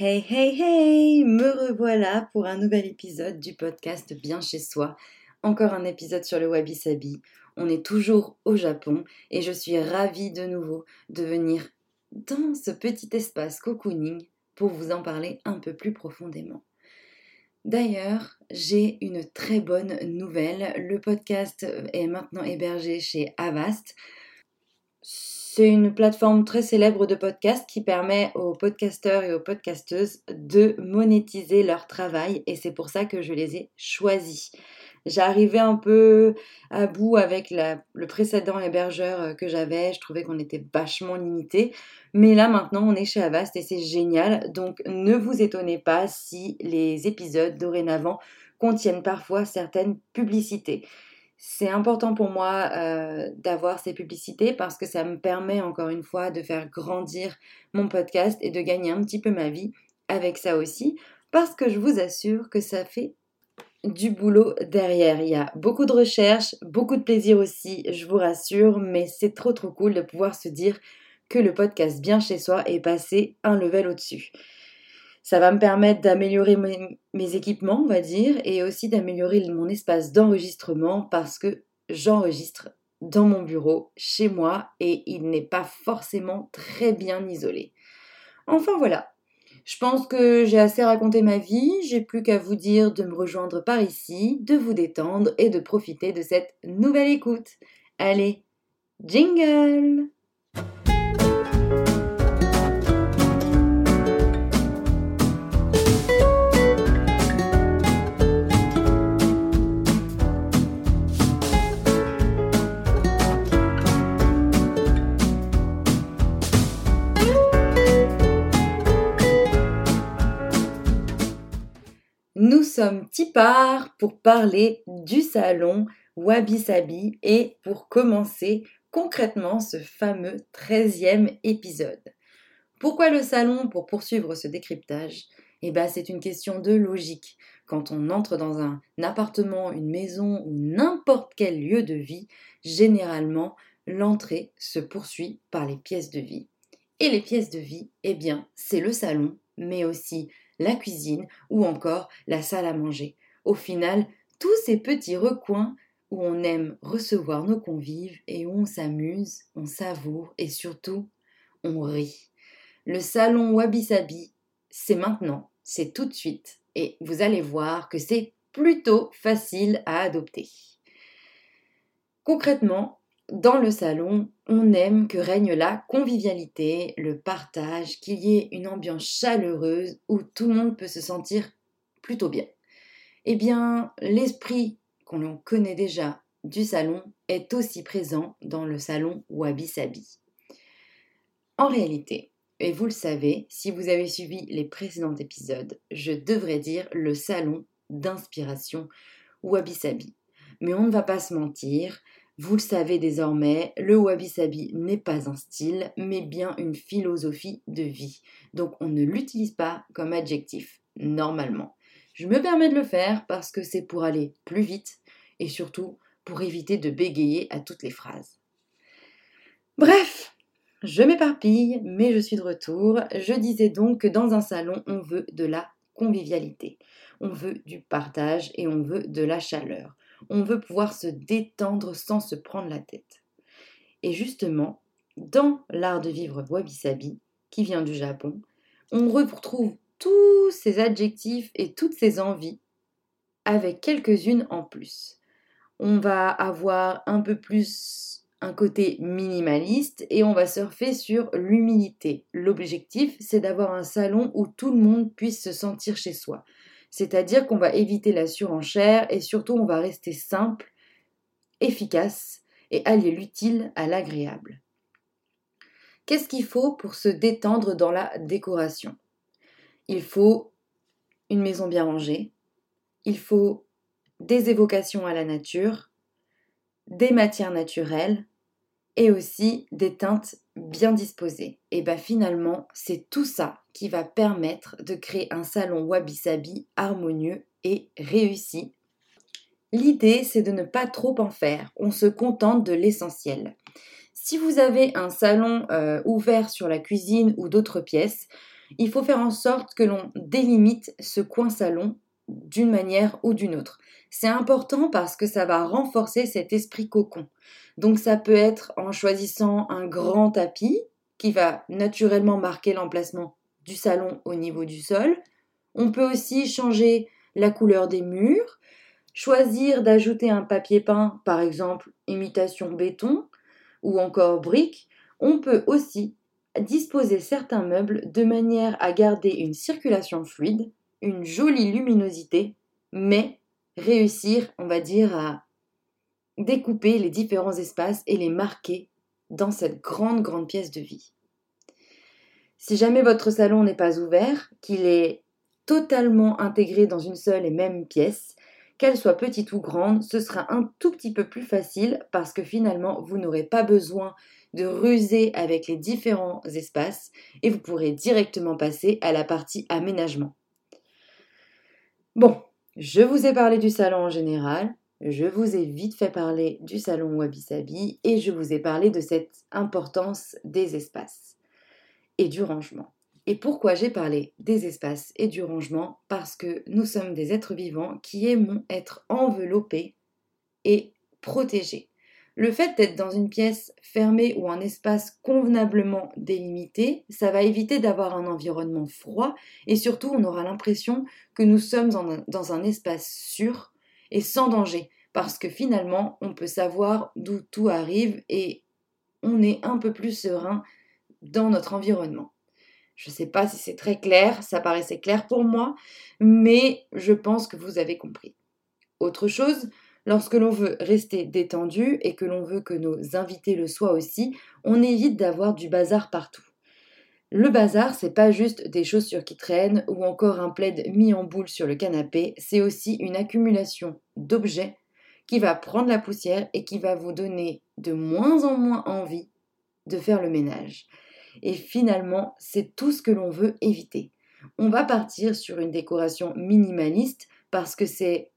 Hey hey hey, me revoilà pour un nouvel épisode du podcast Bien chez soi. Encore un épisode sur le Wabi Sabi. On est toujours au Japon et je suis ravie de nouveau de venir dans ce petit espace cocooning pour vous en parler un peu plus profondément. D'ailleurs, j'ai une très bonne nouvelle. Le podcast est maintenant hébergé chez Avast. C'est une plateforme très célèbre de podcast qui permet aux podcasteurs et aux podcasteuses de monétiser leur travail et c'est pour ça que je les ai choisis. J'arrivais un peu à bout avec le précédent hébergeur que j'avais, je trouvais qu'on était vachement limité, mais là maintenant on est chez Avast et c'est génial, donc ne vous étonnez pas si les épisodes dorénavant contiennent parfois certaines publicités. C'est important pour moi euh, d'avoir ces publicités parce que ça me permet encore une fois de faire grandir mon podcast et de gagner un petit peu ma vie avec ça aussi parce que je vous assure que ça fait du boulot derrière. Il y a beaucoup de recherches, beaucoup de plaisir aussi, je vous rassure, mais c'est trop trop cool de pouvoir se dire que le podcast bien chez soi est passé un level au-dessus. Ça va me permettre d'améliorer mes, équipements, on va dire, et aussi d'améliorer mon espace d'enregistrement parce que j'enregistre dans mon bureau, chez moi, et il n'est pas forcément très bien isolé. Enfin voilà, je pense que j'ai assez raconté ma vie, j'ai plus qu'à vous dire de me rejoindre par ici, de vous détendre et de profiter de cette nouvelle écoute. Allez, jingle sommes Tipar pour parler du salon Wabi Sabi et pour commencer concrètement ce fameux 13e épisode. Pourquoi le salon pour poursuivre ce décryptage? Eh bien, c'est une question de logique. Quand on entre dans un appartement, une maison ou n'importe quel lieu de vie, généralement, l'entrée se poursuit par les pièces de vie. Et les pièces de vie, eh bien, c'est le salon, mais aussi la cuisine ou encore la salle à manger. Au final, tous ces petits recoins où on aime recevoir nos convives et où on s'amuse, on savoure et surtout on rit. Le salon Wabi Sabi, c'est maintenant, c'est tout de suite et vous allez voir que c'est plutôt facile à adopter. Concrètement, dans le salon, on aime que règne la convivialité, le partage, qu'il y ait une ambiance chaleureuse où tout le monde peut se sentir plutôt bien. Eh bien, l'esprit qu'on connaît déjà du salon est aussi présent dans le salon Wabi Sabi. En réalité, et vous le savez, si vous avez suivi les précédents épisodes, je devrais dire le salon d'inspiration Wabi Sabi. Mais on ne va pas se mentir, vous le savez désormais, le wabi-sabi n'est pas un style, mais bien une philosophie de vie. Donc on ne l'utilise pas comme adjectif, normalement. Je me permets de le faire parce que c'est pour aller plus vite et surtout pour éviter de bégayer à toutes les phrases. Bref, je m'éparpille, mais je suis de retour. Je disais donc que dans un salon, on veut de la convivialité, on veut du partage et on veut de la chaleur on veut pouvoir se détendre sans se prendre la tête. Et justement, dans l'art de vivre wabi-sabi, qui vient du Japon, on retrouve tous ces adjectifs et toutes ces envies avec quelques-unes en plus. On va avoir un peu plus un côté minimaliste et on va surfer sur l'humilité. L'objectif, c'est d'avoir un salon où tout le monde puisse se sentir chez soi. C'est-à-dire qu'on va éviter la surenchère et surtout on va rester simple, efficace et allier l'utile à l'agréable. Qu'est-ce qu'il faut pour se détendre dans la décoration? Il faut une maison bien rangée, il faut des évocations à la nature, des matières naturelles et aussi des teintes bien disposées. Et bien finalement, c'est tout ça qui va permettre de créer un salon wabi-sabi harmonieux et réussi. L'idée, c'est de ne pas trop en faire, on se contente de l'essentiel. Si vous avez un salon euh, ouvert sur la cuisine ou d'autres pièces, il faut faire en sorte que l'on délimite ce coin salon d'une manière ou d'une autre. C'est important parce que ça va renforcer cet esprit cocon. Donc ça peut être en choisissant un grand tapis qui va naturellement marquer l'emplacement du salon au niveau du sol. On peut aussi changer la couleur des murs, choisir d'ajouter un papier peint, par exemple imitation béton ou encore brique. On peut aussi disposer certains meubles de manière à garder une circulation fluide, une jolie luminosité, mais réussir, on va dire, à découper les différents espaces et les marquer dans cette grande, grande pièce de vie. Si jamais votre salon n'est pas ouvert, qu'il est totalement intégré dans une seule et même pièce, qu'elle soit petite ou grande, ce sera un tout petit peu plus facile parce que finalement, vous n'aurez pas besoin de ruser avec les différents espaces et vous pourrez directement passer à la partie aménagement. Bon, je vous ai parlé du salon en général, je vous ai vite fait parler du salon Wabi Sabi et je vous ai parlé de cette importance des espaces et du rangement. Et pourquoi j'ai parlé des espaces et du rangement? Parce que nous sommes des êtres vivants qui aimons être enveloppés et protégés. Le fait d'être dans une pièce fermée ou un espace convenablement délimité, ça va éviter d'avoir un environnement froid et surtout on aura l'impression que nous sommes dans un, espace sûr et sans danger parce que finalement on peut savoir d'où tout arrive et on est un peu plus serein dans notre environnement. Je ne sais pas si c'est très clair, ça paraissait clair pour moi, mais je pense que vous avez compris. Autre chose, Lorsque l'on veut rester détendu et que l'on veut que nos invités le soient aussi, on évite d'avoir du bazar partout. Le bazar, c'est pas juste des chaussures qui traînent ou encore un plaid mis en boule sur le canapé, c'est aussi une accumulation d'objets qui va prendre la poussière et qui va vous donner de moins en moins envie de faire le ménage. Et finalement, c'est tout ce que l'on veut éviter. On va partir sur une décoration minimaliste parce que c'est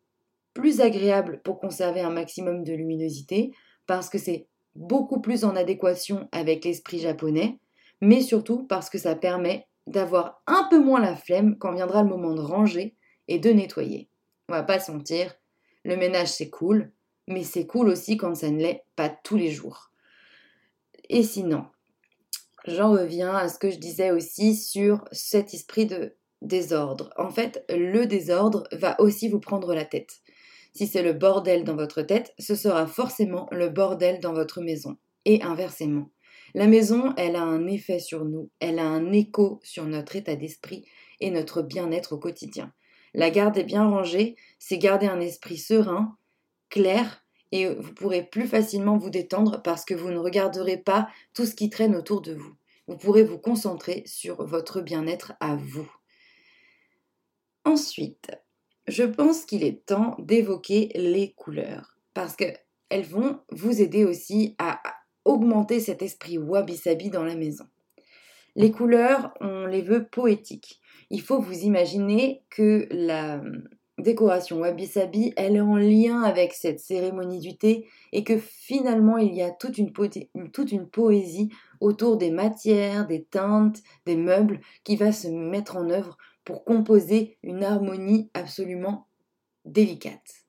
plus agréable pour conserver un maximum de luminosité, parce que c'est beaucoup plus en adéquation avec l'esprit japonais, mais surtout parce que ça permet d'avoir un peu moins la flemme quand viendra le moment de ranger et de nettoyer. On va pas se mentir, le ménage c'est cool, mais c'est cool aussi quand ça ne l'est pas tous les jours. Et sinon, j'en reviens à ce que je disais aussi sur cet esprit de désordre. En fait, le désordre va aussi vous prendre la tête. Si c'est le bordel dans votre tête, ce sera forcément le bordel dans votre maison. Et inversement. La maison, elle a un effet sur nous, elle a un écho sur notre état d'esprit et notre bien-être au quotidien. La garde est bien rangée, c'est garder un esprit serein, clair, et vous pourrez plus facilement vous détendre parce que vous ne regarderez pas tout ce qui traîne autour de vous. Vous pourrez vous concentrer sur votre bien-être à vous. Ensuite, je pense qu'il est temps d'évoquer les couleurs parce qu'elles vont vous aider aussi à augmenter cet esprit wabi-sabi dans la maison. Les couleurs, on les veut poétiques. Il faut vous imaginer que la hum, décoration wabi-sabi, elle est en lien avec cette cérémonie du thé et que finalement il y a toute une, toute une poésie autour des matières, des teintes, des meubles qui va se mettre en œuvre pour composer une harmonie absolument délicate.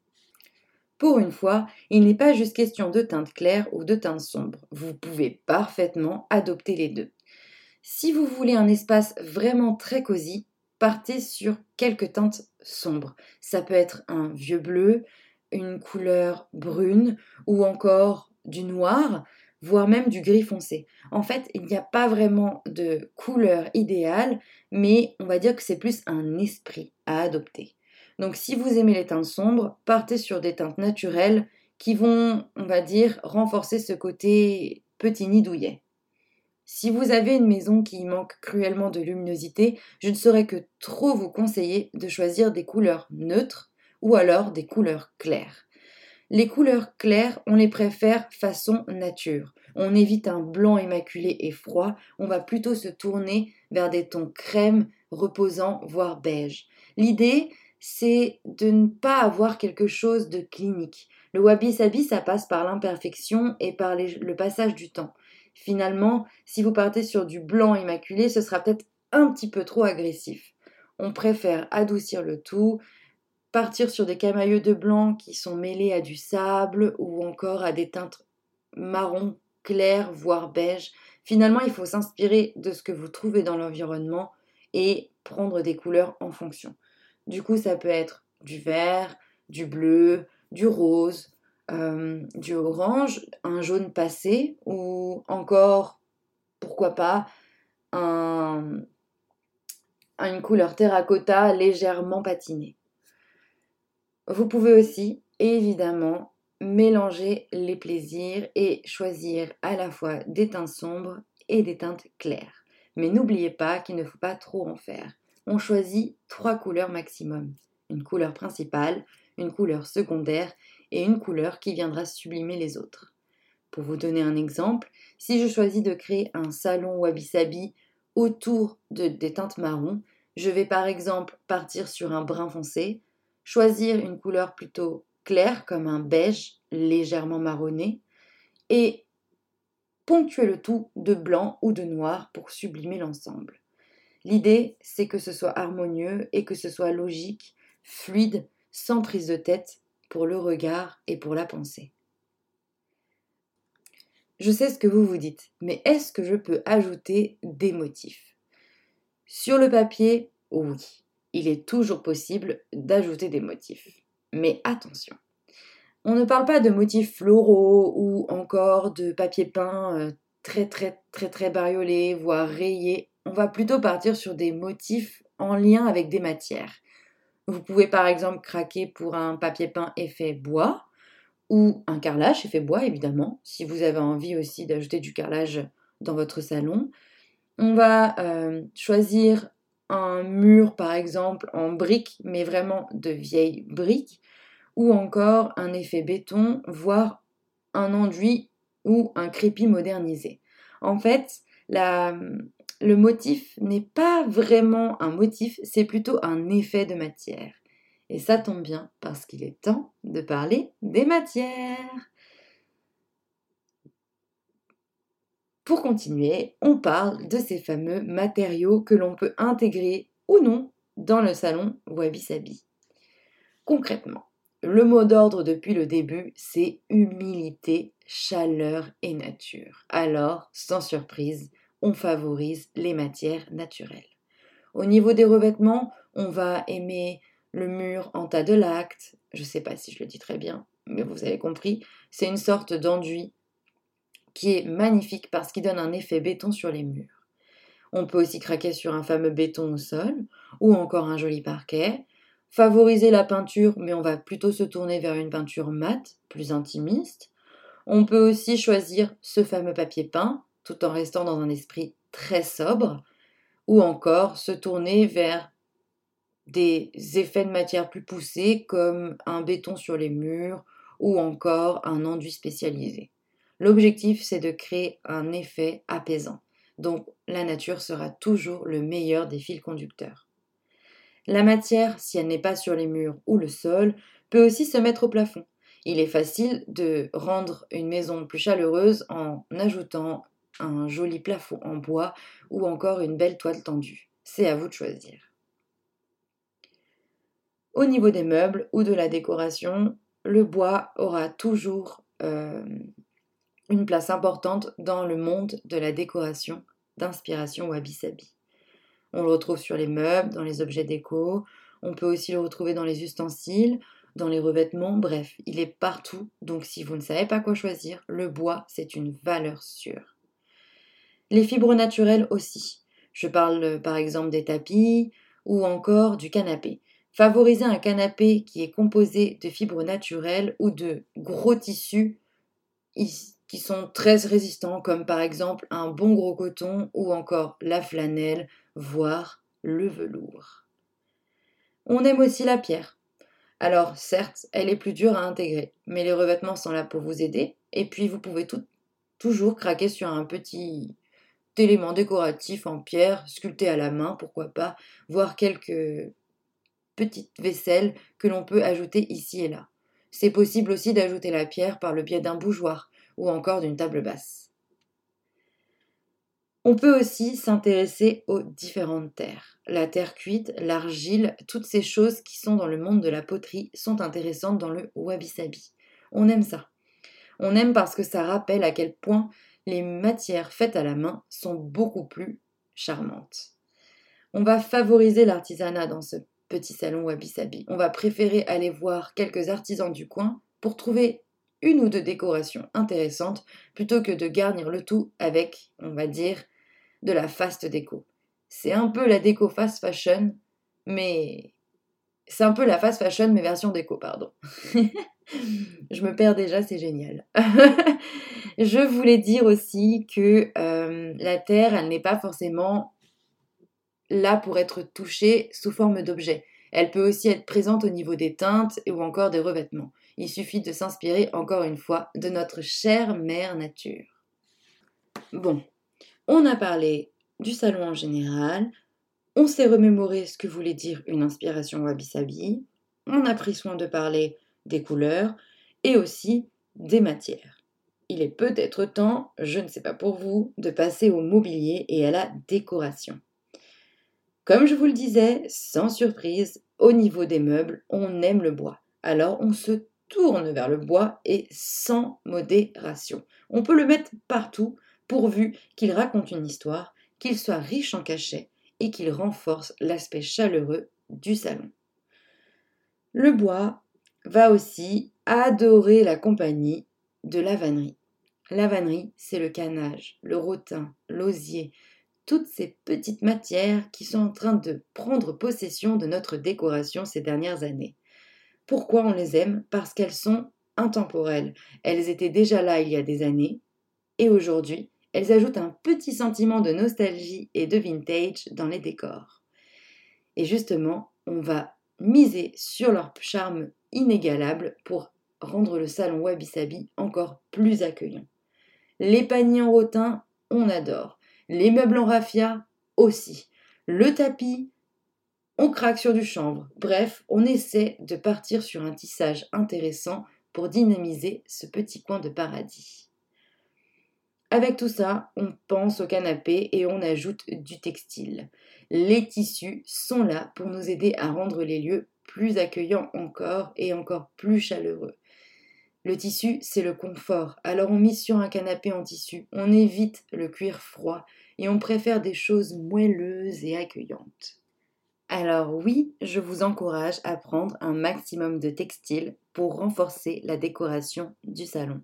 Pour une fois, il n'est pas juste question de teinte claire ou de teinte sombre. Vous pouvez parfaitement adopter les deux. Si vous voulez un espace vraiment très cosy, partez sur quelques teintes sombres. Ça peut être un vieux bleu, une couleur brune ou encore du noir voire même du gris foncé. En fait, il n'y a pas vraiment de couleur idéale, mais on va dire que c'est plus un esprit à adopter. Donc si vous aimez les teintes sombres, partez sur des teintes naturelles qui vont, on va dire, renforcer ce côté petit nid douillet. Si vous avez une maison qui manque cruellement de luminosité, je ne saurais que trop vous conseiller de choisir des couleurs neutres ou alors des couleurs claires. Les couleurs claires, on les préfère façon nature. On évite un blanc immaculé et froid, on va plutôt se tourner vers des tons crème, reposants, voire beige. L'idée, c'est de ne pas avoir quelque chose de clinique. Le wabi-sabi, ça passe par l'imperfection et par le passage du temps. Finalement, si vous partez sur du blanc immaculé, ce sera peut-être un petit peu trop agressif. On préfère adoucir le tout, partir sur des camailleux de blanc qui sont mêlés à du sable ou encore à des teintes marron clair, voire beige. Finalement, il faut s'inspirer de ce que vous trouvez dans l'environnement et prendre des couleurs en fonction. Du coup, ça peut être du vert, du bleu, du rose, euh, du orange, un jaune passé ou encore, pourquoi pas, un, une couleur terracotta légèrement patinée. Vous pouvez aussi, évidemment, mélanger les plaisirs et choisir à la fois des teintes sombres et des teintes claires. Mais n'oubliez pas qu'il ne faut pas trop en faire. On choisit trois couleurs maximum. Une couleur principale, une couleur secondaire et une couleur qui viendra sublimer les autres. Pour vous donner un exemple, si je choisis de créer un salon wabi-sabi autour de, des teintes marron, je vais par exemple partir sur un brun foncé, choisir une couleur plutôt claire comme un beige légèrement marronné et ponctuer le tout de blanc ou de noir pour sublimer l'ensemble. L'idée, c'est que ce soit harmonieux et que ce soit logique, fluide, sans prise de tête pour le regard et pour la pensée. Je sais ce que vous vous dites, mais est-ce que je peux ajouter des motifs? Sur le papier, oui, il est toujours possible d'ajouter des motifs. Mais attention, on ne parle pas de motifs floraux ou encore de papier peint euh, très très très très bariolé, voire rayé. On va plutôt partir sur des motifs en lien avec des matières. Vous pouvez par exemple craquer pour un papier peint effet bois ou un carrelage effet bois évidemment, si vous avez envie aussi d'ajouter du carrelage dans votre salon. On va euh, choisir un mur par exemple en briques, mais vraiment de vieilles briques, ou encore un effet béton, voire un enduit ou un crépi modernisé. En fait, le motif n'est pas vraiment un motif, c'est plutôt un effet de matière. Et ça tombe bien parce qu'il est temps de parler des matières. Pour continuer, on parle de ces fameux matériaux que l'on peut intégrer ou non dans le salon Wabi Sabi. Concrètement, le mot d'ordre depuis le début, c'est humilité, chaleur et nature. Alors, sans surprise, on favorise les matières naturelles. Au niveau des revêtements, on va aimer le mur en tas de lacte, je ne sais pas si je le dis très bien, mais vous avez compris, c'est une sorte d'enduit qui est magnifique parce qu'il donne un effet béton sur les murs. On peut aussi craquer sur un fameux béton au sol ou encore un joli parquet. Favoriser la peinture, mais on va plutôt se tourner vers une peinture mate, plus intimiste. On peut aussi choisir ce fameux papier peint tout en restant dans un esprit très sobre ou encore se tourner vers des effets de matière plus poussés comme un béton sur les murs ou encore un enduit spécialisé. L'objectif, c'est de créer un effet apaisant. Donc la nature sera toujours le meilleur des fils conducteurs. La matière, si elle n'est pas sur les murs ou le sol, peut aussi se mettre au plafond. Il est facile de rendre une maison plus chaleureuse en ajoutant un joli plafond en bois ou encore une belle toile tendue. C'est à vous de choisir. Au niveau des meubles ou de la décoration, le bois aura toujours euh, place importante dans le monde de la décoration d'inspiration wabi-sabi. On le retrouve sur les meubles, dans les objets déco, on peut aussi le retrouver dans les ustensiles, dans les revêtements, bref, il est partout, donc si vous ne savez pas quoi choisir, le bois, c'est une valeur sûre. Les fibres naturelles aussi. Je parle par exemple des tapis ou encore du canapé. Favoriser un canapé qui est composé de fibres naturelles ou de gros tissus qui sont très résistants, comme par exemple un bon gros coton ou encore la flanelle, voire le velours. On aime aussi la pierre. Alors certes, elle est plus dure à intégrer, mais les revêtements sont là pour vous aider, et puis vous pouvez toujours craquer sur un petit élément décoratif en pierre, sculpté à la main, pourquoi pas, voire quelques petites vaisselles que l'on peut ajouter ici et là. C'est possible aussi d'ajouter la pierre par le biais d'un bougeoir, ou encore d'une table basse. On peut aussi s'intéresser aux différentes terres. La terre cuite, l'argile, toutes ces choses qui sont dans le monde de la poterie sont intéressantes dans le wabi-sabi. On aime ça. On aime parce que ça rappelle à quel point les matières faites à la main sont beaucoup plus charmantes. On va favoriser l'artisanat dans ce petit salon wabi-sabi. On va préférer aller voir quelques artisans du coin pour trouver une ou deux décorations intéressantes plutôt que de garnir le tout avec, on va dire, de la fast déco. C'est un peu la déco fast fashion, mais c'est un peu la fast fashion mais version déco, pardon. Je me perds déjà, c'est génial. Je voulais dire aussi que euh, la Terre, elle n'est pas forcément là pour être touchée sous forme d'objet. Elle peut aussi être présente au niveau des teintes ou encore des revêtements. Il suffit de s'inspirer encore une fois de notre chère mère nature. Bon, on a parlé du salon en général, on s'est remémoré ce que voulait dire une inspiration wabi-sabi, on a pris soin de parler des couleurs et aussi des matières. Il est peut-être temps, je ne sais pas pour vous, de passer au mobilier et à la décoration. Comme je vous le disais, sans surprise, au niveau des meubles, on aime le bois. Alors on se tourne vers le bois et sans modération. On peut le mettre partout, pourvu qu'il raconte une histoire, qu'il soit riche en cachets et qu'il renforce l'aspect chaleureux du salon. Le bois va aussi adorer la compagnie de la vannerie. La vannerie, c'est le canage, le rotin, l'osier, toutes ces petites matières qui sont en train de prendre possession de notre décoration ces dernières années. Pourquoi on les aime? Parce qu'elles sont intemporelles. Elles étaient déjà là il y a des années, et aujourd'hui, elles ajoutent un petit sentiment de nostalgie et de vintage dans les décors. Et justement, on va miser sur leur charme inégalable pour rendre le salon Wabi Sabi encore plus accueillant. Les paniers en rotin, on adore. Les meubles en raffia, aussi. Le tapis, on craque sur du chanvre. Bref, on essaie de partir sur un tissage intéressant pour dynamiser ce petit coin de paradis. Avec tout ça, on pense au canapé et on ajoute du textile. Les tissus sont là pour nous aider à rendre les lieux plus accueillants encore et encore plus chaleureux. Le tissu, c'est le confort. Alors on mise sur un canapé en tissu, on évite le cuir froid et on préfère des choses moelleuses et accueillantes. Alors oui, je vous encourage à prendre un maximum de textile pour renforcer la décoration du salon.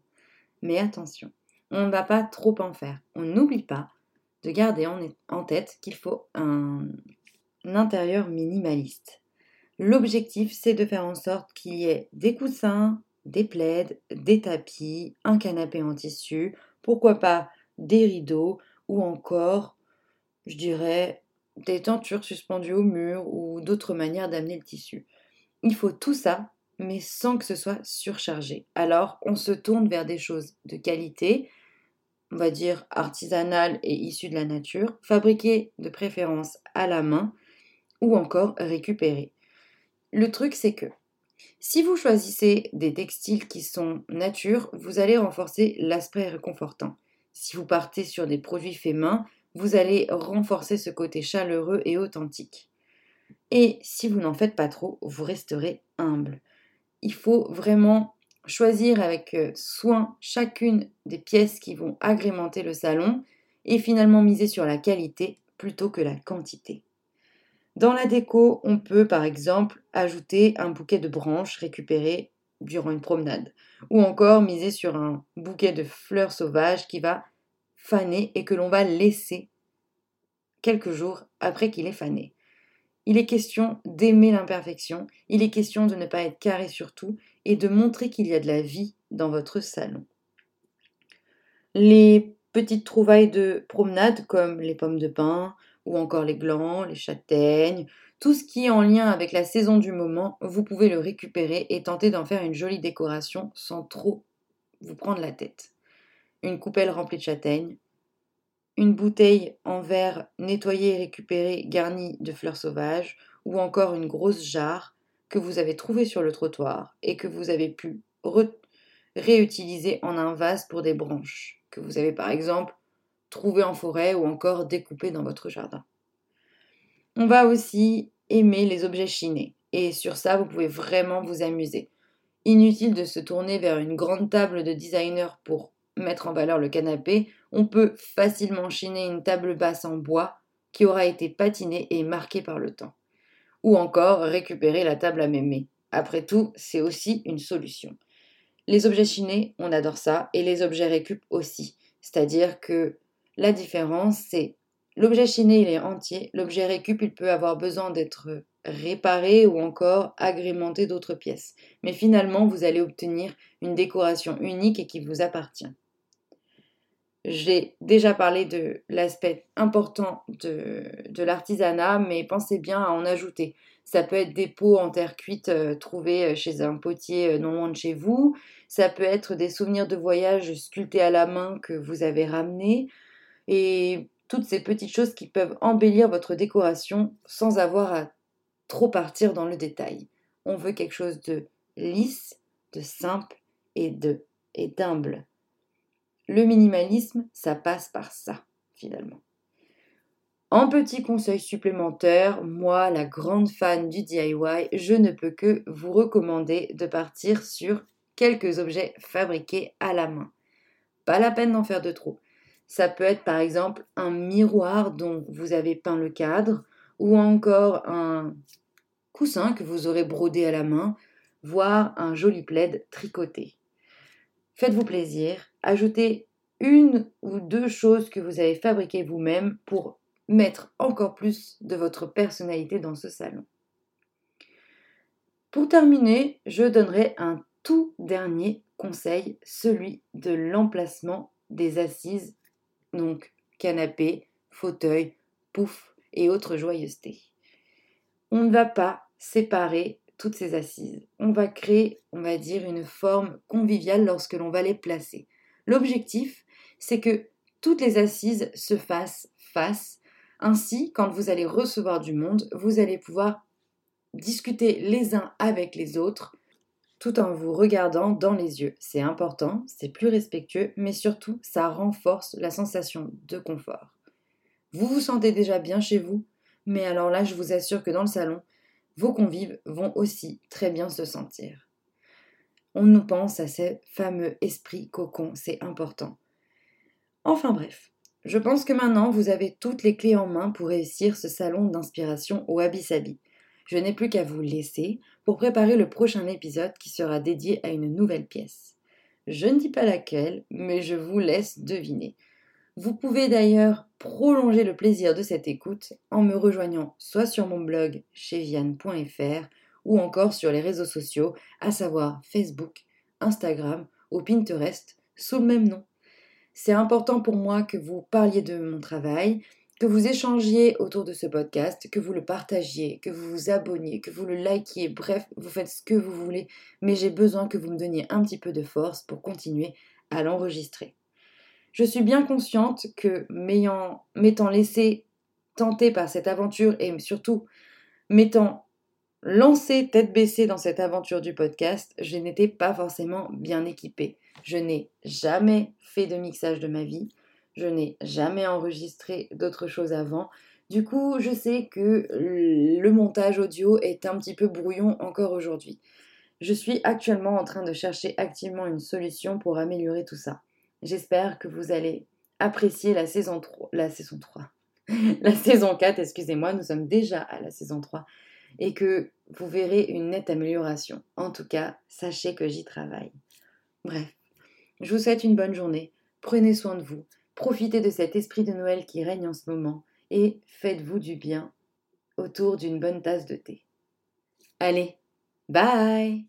Mais attention, on ne va pas trop en faire. On n'oublie pas de garder en, tête qu'il faut un, intérieur minimaliste. L'objectif, c'est de faire en sorte qu'il y ait des coussins, des plaids, des tapis, un canapé en tissu, pourquoi pas des rideaux ou encore, je dirais, des tentures suspendues au mur ou d'autres manières d'amener le tissu. Il faut tout ça, mais sans que ce soit surchargé. Alors, on se tourne vers des choses de qualité on va dire, artisanales et issues de la nature, fabriquées de préférence à la main ou encore récupérées. Le truc, c'est que si vous choisissez des textiles qui sont nature, vous allez renforcer l'aspect réconfortant. Si vous partez sur des produits faits main, vous allez renforcer ce côté chaleureux et authentique. Et si vous n'en faites pas trop, vous resterez humble. Il faut vraiment choisir avec euh, soin chacune des pièces qui vont agrémenter le salon et finalement miser sur la qualité plutôt que la quantité. Dans la déco, on peut par exemple ajouter un bouquet de branches récupérées durant une promenade ou encore miser sur un bouquet de fleurs sauvages qui va faner et que l'on va laisser quelques jours après qu'il est fané. Il est question d'aimer l'imperfection, il est question de ne pas être carré sur tout et de montrer qu'il y a de la vie dans votre salon. Les petites trouvailles de promenade comme les pommes de pin ou encore les glands, les châtaignes, tout ce qui est en lien avec la saison du moment, vous pouvez le récupérer et tenter d'en faire une jolie décoration sans trop vous prendre la tête. Une coupelle remplie de châtaignes, une bouteille en verre nettoyée et récupérée garnie de fleurs sauvages, ou encore une grosse jarre que vous avez trouvée sur le trottoir et que vous avez pu réutiliser en un vase pour des branches, que vous avez par exemple trouver en forêt ou encore découper dans votre jardin. On va aussi aimer les objets chinés. Et sur ça, vous pouvez vraiment vous amuser. Inutile de se tourner vers une grande table de designer pour mettre en valeur le canapé. On peut facilement chiner une table basse en bois qui aura été patinée et marquée par le temps. Ou encore récupérer la table à mémé. Après tout, c'est aussi une solution. Les objets chinés, on adore ça, et les objets récup aussi. C'est-à-dire que la différence, c'est l'objet chiné, il est entier, l'objet récup, il peut avoir besoin d'être réparé ou encore agrémenté d'autres pièces. Mais finalement, vous allez obtenir une décoration unique et qui vous appartient. J'ai déjà parlé de l'aspect important de, l'artisanat, mais pensez bien à en ajouter. Ça peut être des pots en terre cuite euh, trouvés euh, chez un potier euh, non loin de chez vous. Ça peut être des souvenirs de voyage sculptés à la main que vous avez ramenés. Et toutes ces petites choses qui peuvent embellir votre décoration sans avoir à trop partir dans le détail. On veut quelque chose de lisse, de simple et de et d'humble. Le minimalisme, ça passe par ça, finalement. En petit conseil supplémentaire, moi, la grande fan du DIY, je ne peux que vous recommander de partir sur quelques objets fabriqués à la main. Pas la peine d'en faire de trop. Ça peut être par exemple un miroir dont vous avez peint le cadre, ou encore un coussin que vous aurez brodé à la main, voire un joli plaid tricoté. Faites-vous plaisir, ajoutez une ou deux choses que vous avez fabriquées vous-même pour mettre encore plus de votre personnalité dans ce salon. Pour terminer, je donnerai un tout dernier conseil, celui de l'emplacement des assises, donc canapé, fauteuil, pouf et autres joyeusetés. On ne va pas séparer toutes ces assises. On va créer, on va dire, une forme conviviale lorsque l'on va les placer. L'objectif, c'est que toutes les assises se fassent face. Ainsi, quand vous allez recevoir du monde, vous allez pouvoir discuter les uns avec les autres tout en vous regardant dans les yeux. C'est important, c'est plus respectueux, mais surtout, ça renforce la sensation de confort. Vous vous sentez déjà bien chez vous, mais alors là, je vous assure que dans le salon, vos convives vont aussi très bien se sentir. On nous pense à ces fameux esprits cocons, c'est important. Enfin bref, je pense que maintenant vous avez toutes les clés en main pour réussir ce salon d'inspiration au Wabi Sabi. Je n'ai plus qu'à vous laisser pour préparer le prochain épisode qui sera dédié à une nouvelle pièce. Je ne dis pas laquelle, mais je vous laisse deviner. Vous pouvez d'ailleurs prolonger le plaisir de cette écoute en me rejoignant soit sur mon blog cheviane.fr ou encore sur les réseaux sociaux, à savoir Facebook, Instagram ou Pinterest, sous le même nom. C'est important pour moi que vous parliez de mon travail, que vous échangiez autour de ce podcast, que vous le partagiez, que vous vous abonniez, que vous le likiez, bref, vous faites ce que vous voulez, mais j'ai besoin que vous me donniez un petit peu de force pour continuer à l'enregistrer. Je suis bien consciente que m'étant laissé tenter par cette aventure et surtout m'étant lancé tête baissée dans cette aventure du podcast, je n'étais pas forcément bien équipée. Je n'ai jamais fait de mixage de ma vie. Je n'ai jamais enregistré d'autres choses avant. Du coup, je sais que le montage audio est un petit peu brouillon encore aujourd'hui. Je suis actuellement en train de chercher activement une solution pour améliorer tout ça. J'espère que vous allez apprécier la saison 3. La saison 3. la saison 4, excusez-moi, nous sommes déjà à la saison 3. Et que vous verrez une nette amélioration. En tout cas, sachez que j'y travaille. Bref, je vous souhaite une bonne journée. Prenez soin de vous. Profitez de cet esprit de Noël qui règne en ce moment. Et faites-vous du bien autour d'une bonne tasse de thé. Allez, bye